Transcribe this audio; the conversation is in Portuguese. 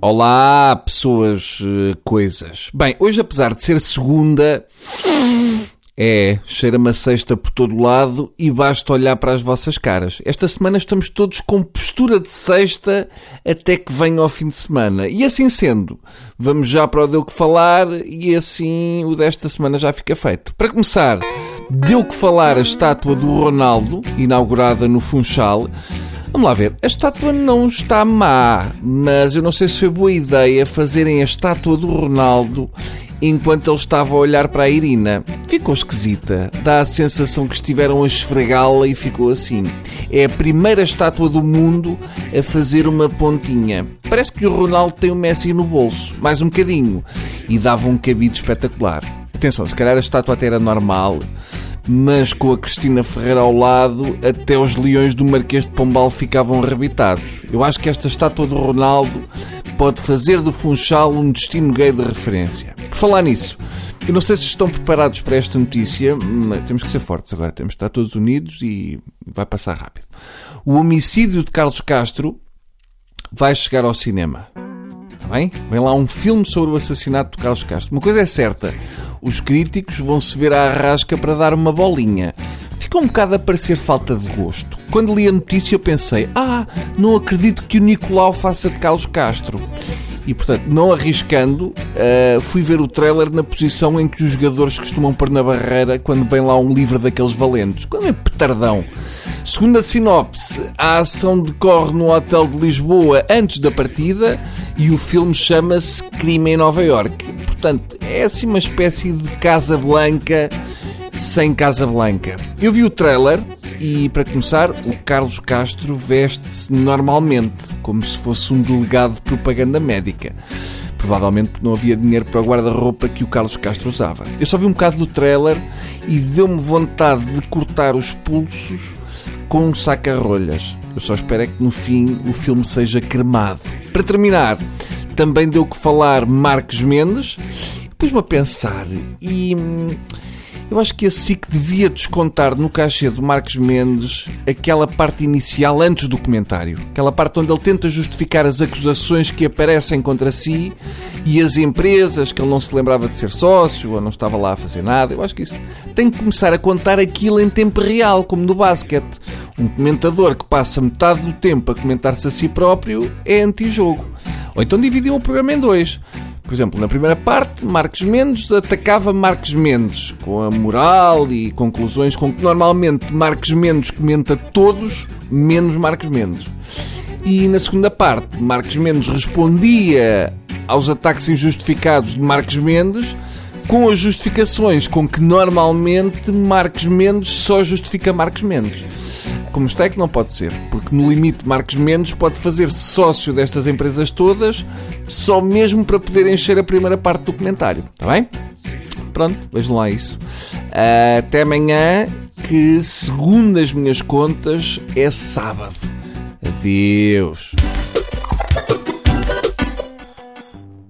Olá, pessoas, eh, coisas. Bem, hoje, apesar de ser segunda, é, cheira-me a sexta por todo lado e basta olhar para as vossas caras. Esta semana estamos todos com postura de sexta até que venha ao fim de semana. E assim sendo, vamos já para o Deu Que Falar e assim o desta semana já fica feito. Para começar, deu que falar a estátua do Ronaldo, inaugurada no Funchal. Vamos lá ver, a estátua não está má, mas eu não sei se foi boa ideia fazerem a estátua do Ronaldo enquanto ele estava a olhar para a Irina. Ficou esquisita. Dá a sensação que estiveram a esfregá-la e ficou assim. É a primeira estátua do mundo a fazer uma pontinha. Parece que o Ronaldo tem o Messi no bolso, mais um bocadinho, e dava um cabide espetacular. Atenção, se calhar a estátua até era normal, mas com a Cristina Ferreira ao lado, até os leões do Marquês de Pombal ficavam arrebitados. Eu acho que esta estátua do Ronaldo pode fazer do Funchal um destino gay de referência. Por falar nisso, eu não sei se estão preparados para esta notícia, mas temos que ser fortes agora, temos que estar todos unidos e vai passar rápido. O homicídio de Carlos Castro vai chegar ao cinema. Está bem? Vem lá um filme sobre o assassinato de Carlos Castro. Uma coisa é certa, os críticos vão se ver à arrasca para dar uma bolinha. Fica um bocado a parecer falta de gosto. Quando li a notícia eu pensei, ah, não acredito que o Nicolau faça de Carlos Castro. E, portanto, não arriscando, uh, fui ver o trailer na posição em que os jogadores costumam pôr na barreira quando vem lá um livro daqueles valentes. Quando é petardão. Segundo a sinopse, a ação decorre no hotel de Lisboa antes da partida e o filme chama-se Crime em Nova York. Portanto, é assim uma espécie de Casa Blanca sem Casa Blanca. Eu vi o trailer e, para começar, o Carlos Castro veste-se normalmente, como se fosse um delegado de propaganda médica. Provavelmente não havia dinheiro para o guarda-roupa que o Carlos Castro usava. Eu só vi um bocado do trailer e deu-me vontade de cortar os pulsos com um saca-rolhas. Eu só espero é que no fim o filme seja cremado. Para terminar, também deu que falar Marcos Mendes. Pus-me a pensar e. Hum, eu acho que a SIC devia descontar no cachê do Marcos Mendes aquela parte inicial antes do comentário. Aquela parte onde ele tenta justificar as acusações que aparecem contra si e as empresas que ele não se lembrava de ser sócio ou não estava lá a fazer nada. Eu acho que isso tem que começar a contar aquilo em tempo real, como no basquete. Um comentador que passa metade do tempo a comentar-se a si próprio é antijogo. Ou então dividiu o programa em dois. Por exemplo, na primeira parte, Marcos Mendes atacava Marcos Mendes, com a moral e conclusões com que normalmente Marcos Mendes comenta todos, menos Marcos Mendes. E na segunda parte, Marcos Mendes respondia aos ataques injustificados de Marcos Mendes com as justificações com que normalmente Marcos Mendes só justifica Marcos Mendes como está é que não pode ser, porque no limite Marcos Mendes pode fazer-se sócio destas empresas todas só mesmo para poder encher a primeira parte do comentário, está bem? Pronto, vejam lá isso. Até amanhã, que segundo as minhas contas é sábado. Adeus.